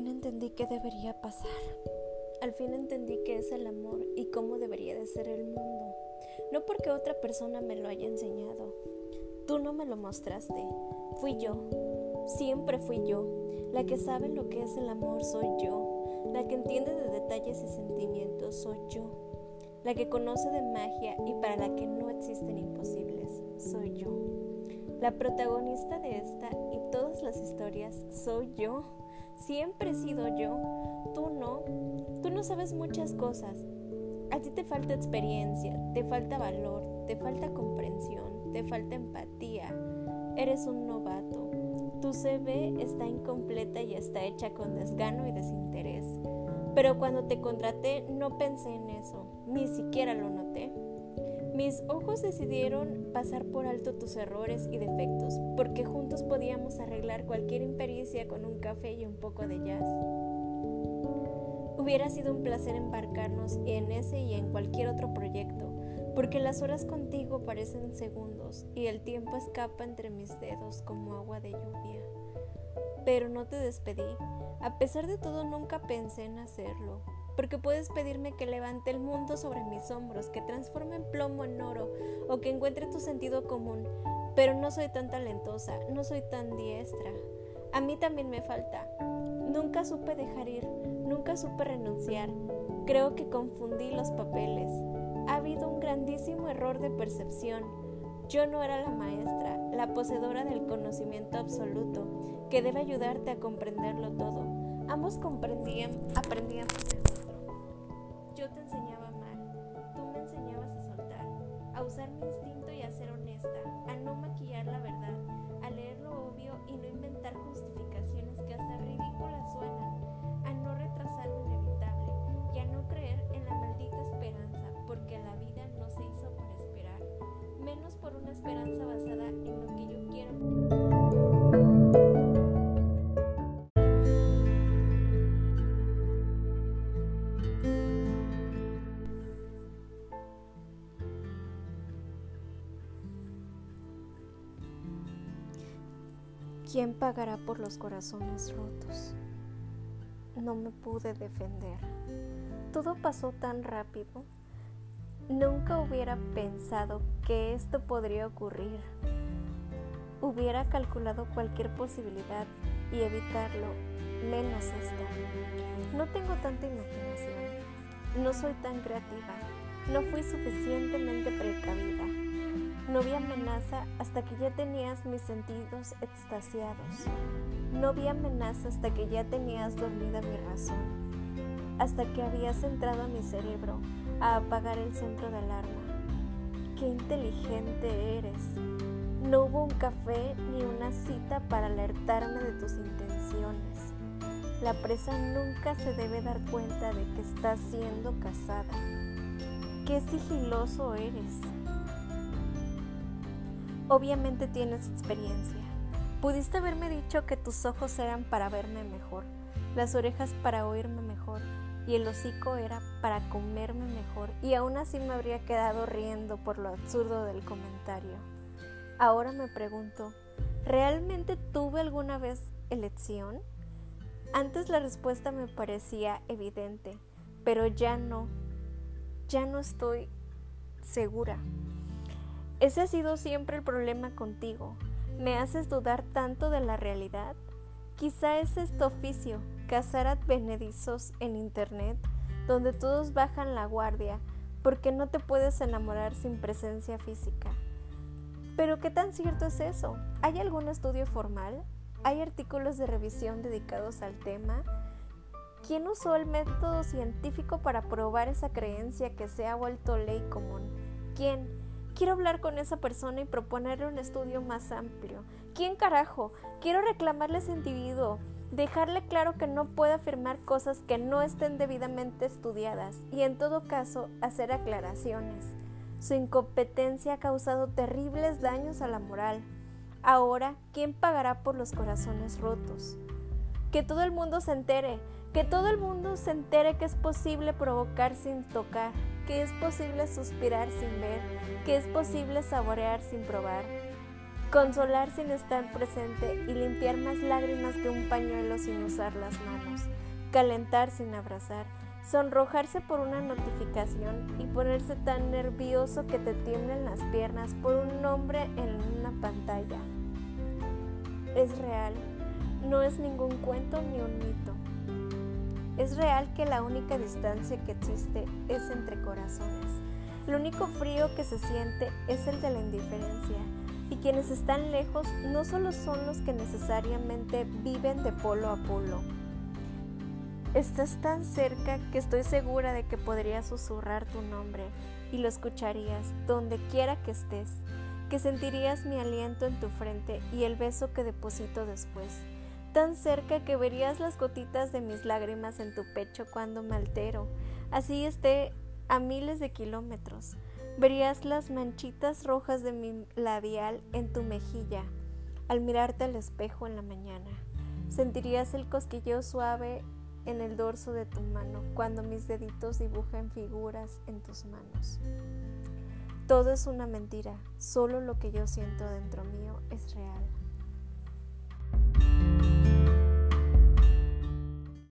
fin entendí qué debería pasar. Al fin entendí qué es el amor y cómo debería de ser el mundo. No porque otra persona me lo haya enseñado. Tú no me lo mostraste. Fui yo. Siempre fui yo. La que sabe lo que es el amor soy yo. La que entiende de detalles y sentimientos soy yo. La que conoce de magia y para la que no existen imposibles soy yo. La protagonista de esta y todas las historias soy yo. Siempre he sido yo. Tú no. Tú no sabes muchas cosas. A ti te falta experiencia, te falta valor, te falta comprensión, te falta empatía. Eres un novato. Tu CV está incompleta y está hecha con desgano y desinterés. Pero cuando te contraté no pensé en eso, ni siquiera lo noté. Mis ojos decidieron pasar por alto tus errores y defectos, porque juntos podíamos arreglar cualquier impericia con un café y un poco de jazz. Hubiera sido un placer embarcarnos en ese y en cualquier otro proyecto, porque las horas contigo parecen segundos y el tiempo escapa entre mis dedos como agua de lluvia. Pero no te despedí. A pesar de todo nunca pensé en hacerlo, porque puedes pedirme que levante el mundo sobre mis hombros, que transforme en plomo en oro o que encuentre tu sentido común, pero no soy tan talentosa, no soy tan diestra. A mí también me falta. Nunca supe dejar ir, nunca supe renunciar. Creo que confundí los papeles. Ha habido un grandísimo error de percepción. Yo no era la maestra, la poseedora del conocimiento absoluto, que debe ayudarte a comprenderlo todo. Ambos comprendían, aprendíamos yo te enseñaba amar, tú me enseñabas a soltar, a usar mi instinto y a ser honesta, a no maquillar la verdad, a leer lo obvio y no inventar justificaciones que hasta ridículas suenan, a no retrasar lo esperanza basada en lo que yo quiero. ¿Quién pagará por los corazones rotos? No me pude defender. Todo pasó tan rápido. Nunca hubiera pensado que esto podría ocurrir. Hubiera calculado cualquier posibilidad y evitarlo, menos esto. No tengo tanta imaginación. No soy tan creativa. No fui suficientemente precavida. No vi amenaza hasta que ya tenías mis sentidos extasiados. No vi amenaza hasta que ya tenías dormida mi razón. Hasta que habías entrado a mi cerebro a apagar el centro de alarma. Qué inteligente eres. No hubo un café ni una cita para alertarme de tus intenciones. La presa nunca se debe dar cuenta de que estás siendo casada. Qué sigiloso eres. Obviamente tienes experiencia. Pudiste haberme dicho que tus ojos eran para verme mejor, las orejas para oírme mejor y el hocico era para comerme mejor y aún así me habría quedado riendo por lo absurdo del comentario. Ahora me pregunto, ¿realmente tuve alguna vez elección? Antes la respuesta me parecía evidente, pero ya no, ya no estoy segura. Ese ha sido siempre el problema contigo. ¿Me haces dudar tanto de la realidad? Quizá es este oficio, cazar advenedizos en internet, donde todos bajan la guardia, porque no te puedes enamorar sin presencia física. Pero ¿qué tan cierto es eso? ¿Hay algún estudio formal? ¿Hay artículos de revisión dedicados al tema? ¿Quién usó el método científico para probar esa creencia que se ha vuelto ley común? ¿Quién? Quiero hablar con esa persona y proponerle un estudio más amplio. ¿Quién carajo? Quiero reclamarle ese individuo, dejarle claro que no puede afirmar cosas que no estén debidamente estudiadas y en todo caso hacer aclaraciones. Su incompetencia ha causado terribles daños a la moral. Ahora, ¿quién pagará por los corazones rotos? Que todo el mundo se entere, que todo el mundo se entere que es posible provocar sin tocar, que es posible suspirar sin ver, que es posible saborear sin probar. Consolar sin estar presente y limpiar más lágrimas que un pañuelo sin usar las manos, calentar sin abrazar, sonrojarse por una notificación y ponerse tan nervioso que te tiemblen las piernas por un nombre en una pantalla. Es real, no es ningún cuento ni un mito. Es real que la única distancia que existe es entre corazones. El único frío que se siente es el de la indiferencia y quienes están lejos no solo son los que necesariamente viven de polo a polo. Estás tan cerca que estoy segura de que podrías susurrar tu nombre y lo escucharías donde quiera que estés, que sentirías mi aliento en tu frente y el beso que deposito después, tan cerca que verías las gotitas de mis lágrimas en tu pecho cuando me altero, así esté a miles de kilómetros. Verías las manchitas rojas de mi labial en tu mejilla al mirarte al espejo en la mañana. Sentirías el cosquilleo suave en el dorso de tu mano cuando mis deditos dibujan figuras en tus manos. Todo es una mentira, solo lo que yo siento dentro mío es real.